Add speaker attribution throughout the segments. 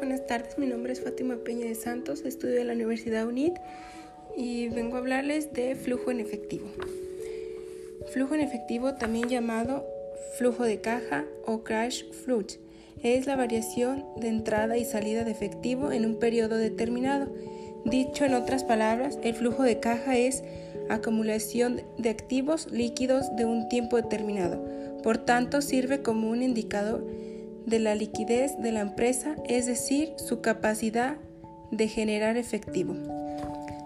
Speaker 1: buenas tardes. Mi nombre es Fátima Peña de Santos, estudio en la Universidad UNIT y vengo a hablarles de flujo en efectivo. Flujo en efectivo, también llamado flujo de caja o cash flow, es la variación de entrada y salida de efectivo en un periodo determinado. Dicho en otras palabras, el flujo de caja es acumulación de activos líquidos de un tiempo determinado. Por tanto, sirve como un indicador de la liquidez de la empresa, es decir, su capacidad de generar efectivo.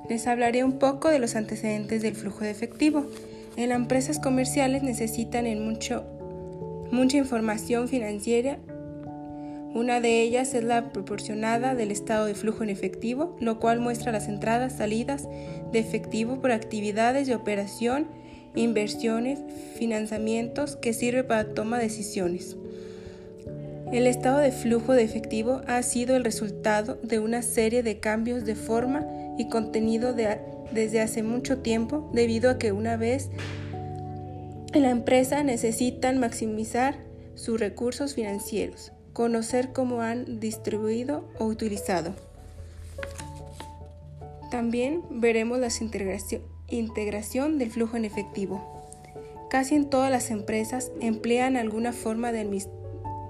Speaker 1: Les hablaré un poco de los antecedentes del flujo de efectivo. En las empresas comerciales necesitan en mucho, mucha información financiera. Una de ellas es la proporcionada del estado de flujo en efectivo, lo cual muestra las entradas, salidas de efectivo por actividades de operación, inversiones, financiamientos que sirve para toma de decisiones. El estado de flujo de efectivo ha sido el resultado de una serie de cambios de forma y contenido desde hace mucho tiempo debido a que una vez en la empresa necesitan maximizar sus recursos financieros, conocer cómo han distribuido o utilizado. También veremos la integración, del flujo en efectivo. Casi en todas las empresas emplean alguna forma de administración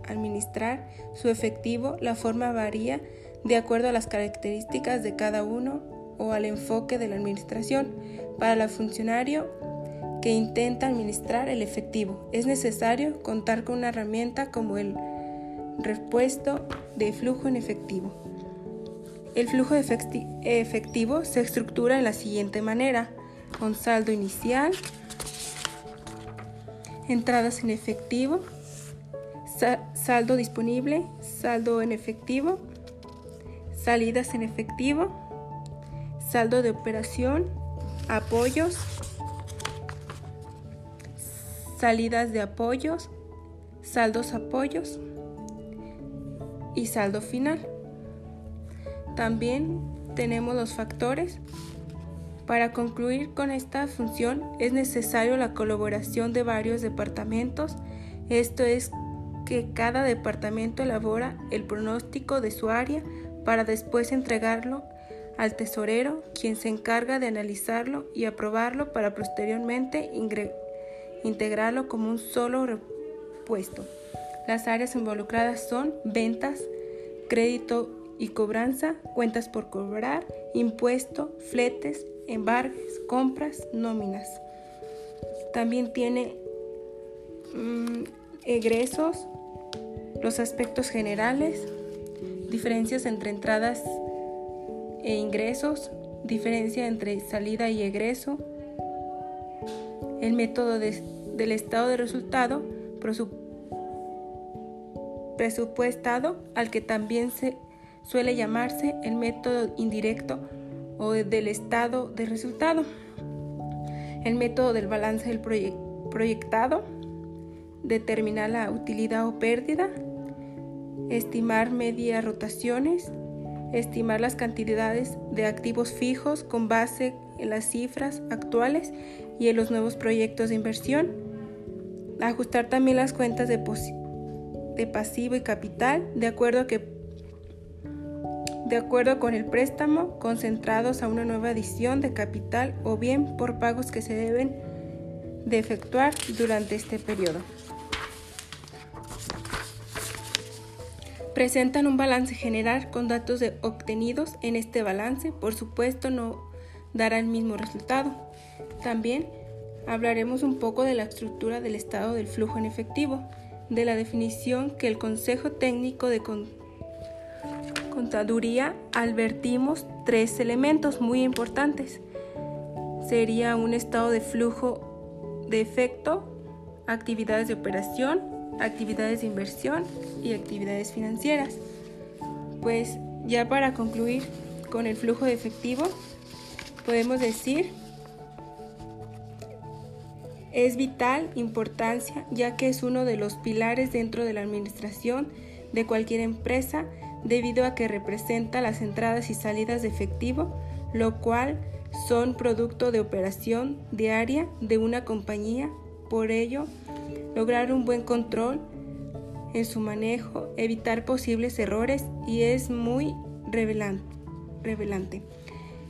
Speaker 1: administrar su efectivo, la forma varía de acuerdo a las características de cada uno o al enfoque de la administración. Para el funcionario que intenta administrar el efectivo, es necesario contar con una herramienta como el repuesto de flujo en efectivo. El flujo efectivo se estructura en la siguiente manera, con saldo inicial, entradas en efectivo, saldo disponible, saldo en efectivo, salidas en efectivo, saldo de operación, apoyos, salidas de apoyos, saldos apoyos y saldo final. También tenemos los factores. Para concluir con esta función es necesario la colaboración de varios departamentos, esto es que cada departamento elabora el pronóstico de su área para después entregarlo al tesorero, quien se encarga de analizarlo y aprobarlo para posteriormente integrarlo como un solo repuesto. Las áreas involucradas son ventas, crédito y cobranza, cuentas por cobrar, impuesto, fletes, embarques, compras, nóminas. También tiene mm, egresos, los aspectos generales, diferencias entre entradas e ingresos, diferencia entre salida y egreso, el método del estado de resultado presupuestado, al que también se suele llamarse el método indirecto o del estado de resultado, el método del balance del proyectado, determinar la utilidad o pérdida, estimar media rotaciones, estimar las cantidades de activos fijos con base en las cifras actuales y en los nuevos proyectos de inversión, ajustar también las cuentas de, de pasivo y capital de acuerdo, que, de acuerdo con el préstamo concentrados a una nueva adición de capital o bien por pagos que se deben efectuar durante este periodo. Presentan un balance general con datos obtenidos en este balance, por supuesto no dará el mismo resultado. También hablaremos un poco de la estructura del estado del flujo en efectivo, de la definición que el Consejo Técnico de Contaduría advertimos tres elementos muy importantes. Sería un estado de flujo de efecto, actividades de operación, actividades de inversión y actividades financieras. Pues ya para concluir con el flujo de efectivo, podemos decir es vital importancia ya que es uno de los pilares dentro de la administración de cualquier empresa debido a que representa las entradas y salidas de efectivo, lo cual son producto de operación diaria de una compañía. Por ello, lograr un buen control en su manejo, evitar posibles errores y es muy revelante.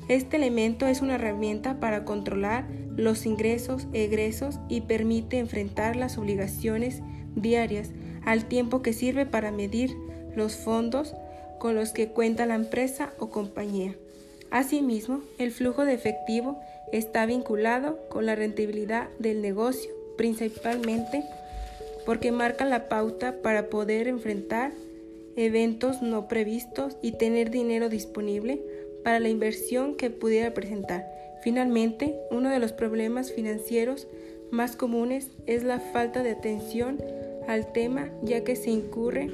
Speaker 1: Este elemento es una herramienta para controlar los ingresos, egresos y permite enfrentar las obligaciones diarias al tiempo que sirve para medir los fondos con los que cuenta la empresa o compañía. Asimismo, el flujo de efectivo está vinculado con la rentabilidad del negocio, principalmente porque marca la pauta para poder enfrentar eventos no previstos y tener dinero disponible para la inversión que pudiera presentar. Finalmente, uno de los problemas financieros más comunes es la falta de atención al tema ya que se incurre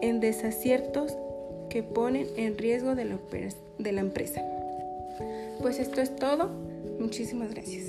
Speaker 1: en desaciertos que ponen en riesgo de la, empresa. Pues esto es todo. Muchísimas gracias.